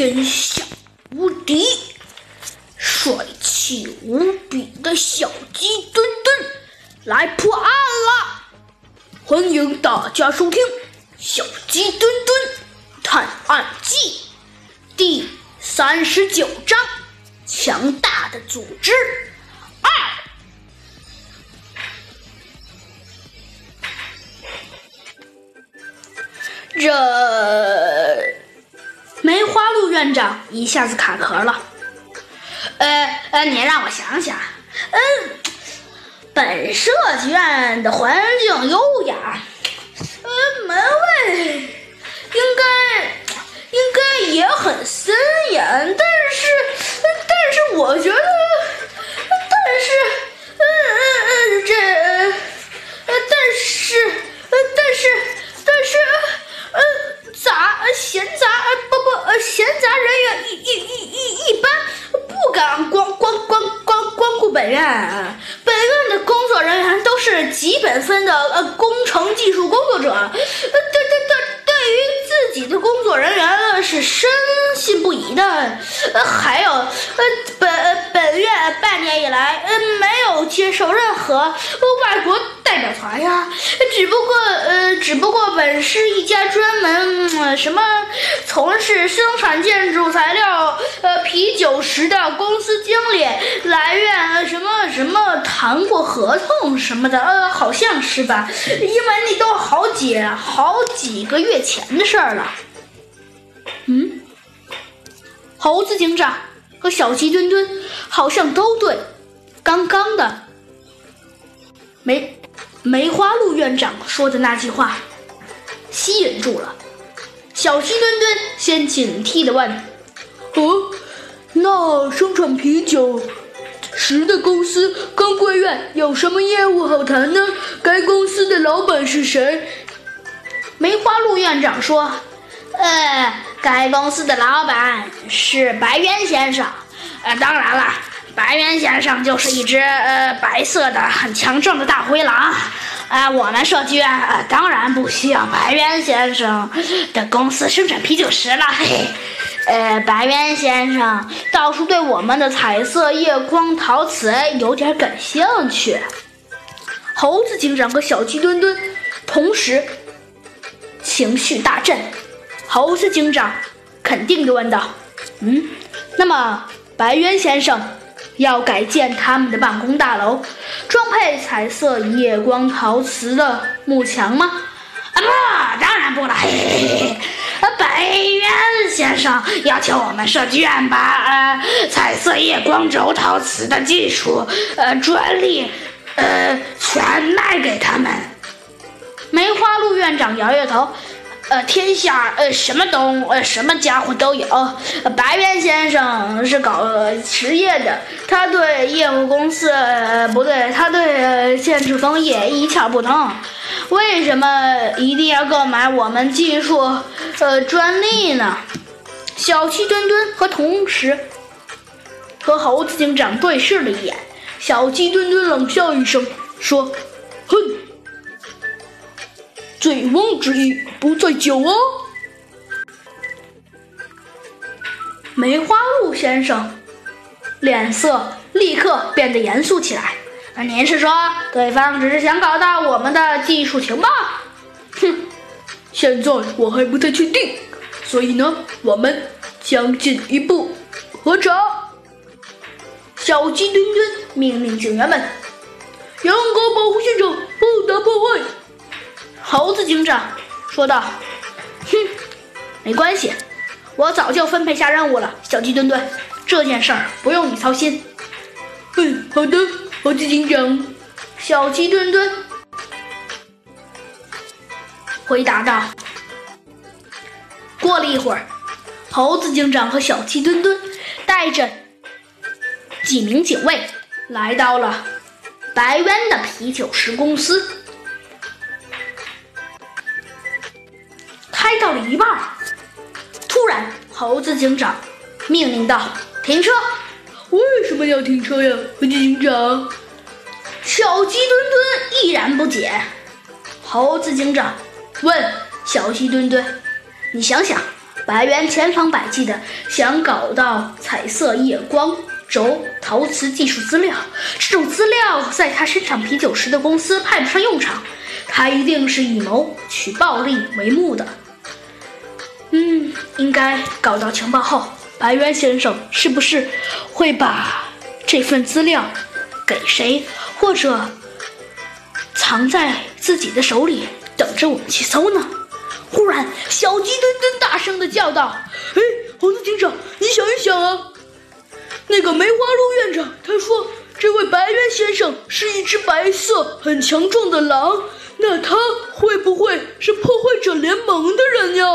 天下无敌、帅气无比的小鸡墩墩来破案了！欢迎大家收听《小鸡墩墩探案记》第三十九章：强大的组织二。这院长一下子卡壳了。呃呃，你让我想想。嗯，本设计院的环境优雅。嗯，门卫应该应该也很森严，但是但是我觉得，但是嗯嗯嗯这呃但是呃但是但是呃杂闲杂不不闲杂人员一一一一一般不敢光光光光光顾本院，本院的工作人员都是几本分的呃工程技术工作者，呃对对对对于自己的工作人员是深信不疑的，呃还有呃本本院半年以来呃没有接受任何外国代表团呀，只不过只不过本是一家专门、什么从事生产建筑材料呃啤酒时的公司经理来院什么什么谈过合同什么的，呃好像是吧，因为那都好几好几个月前的事儿了。嗯，猴子警长和小鸡墩墩好像都对刚刚的没梅花鹿院长说的那句话吸引住了。小鸡墩墩先警惕地问：“哦，那生产啤酒石的公司跟贵院有什么业务好谈呢？该公司的老板是谁？”梅花鹿院长说：“呃，该公司的老板是白渊先生。呃，当然了，白渊先生就是一只呃白色的很强壮的大灰狼。啊、我们设计院、呃、当然不需要白渊先生的公司生产啤酒石了。嘿嘿，呃，白渊先生倒是对我们的彩色夜光陶瓷有点感兴趣。”猴子警长和小鸡墩墩同时情绪大振。猴子警长肯定地问道：“嗯，那么白渊先生要改建他们的办公大楼，装配彩色夜光陶瓷的幕墙吗？”“啊，不，当然不了。嘿嘿嘿”白渊先生要求我们设计院把呃彩色夜光轴陶瓷的技术呃专利呃全卖给他们。梅花鹿院长摇摇头。呃，天下呃什么东呃什么家伙都有。呃、白渊先生是搞、实业的，他对业务公司、呃、不对，他对、建筑工业一窍不通。为什么一定要购买我们技术呃专利呢？小鸡墩墩和同时和猴子警长对视了一眼，小鸡墩墩冷笑一声说：“哼。”醉翁之意不在酒哦。梅花鹿先生脸色立刻变得严肃起来。您是说对方只是想搞到我们的技术情报？哼，现在我还不太确定，所以呢，我们将进一步核查。小鸡墩墩命令警员们严格保护，猴子警长说道：“哼，没关系，我早就分配下任务了。小鸡墩墩，这件事儿不用你操心。”嗯，好的，猴子警长。小鸡墩墩回答道。过了一会儿，猴子警长和小鸡墩墩带着几名警卫来到了白渊的啤酒石公司。开到了一半，突然，猴子警长命令道：“停车！”为什么要停车呀，猴子警长？小鸡墩墩依然不解。猴子警长问小鸡墩墩：“你想想，白猿千方百计的想搞到彩色夜光轴陶瓷技术资料，这种资料在他生产啤酒时的公司派不上用场，他一定是以谋取暴利为目的。应该搞到情报后，白渊先生是不是会把这份资料给谁，或者藏在自己的手里，等着我们去搜呢？忽然，小鸡墩墩大声的叫道：“哎，猴子警长，你想一想啊，那个梅花鹿院长他说，这位白渊先生是一只白色、很强壮的狼，那他会不会是破坏者联盟的人呀？”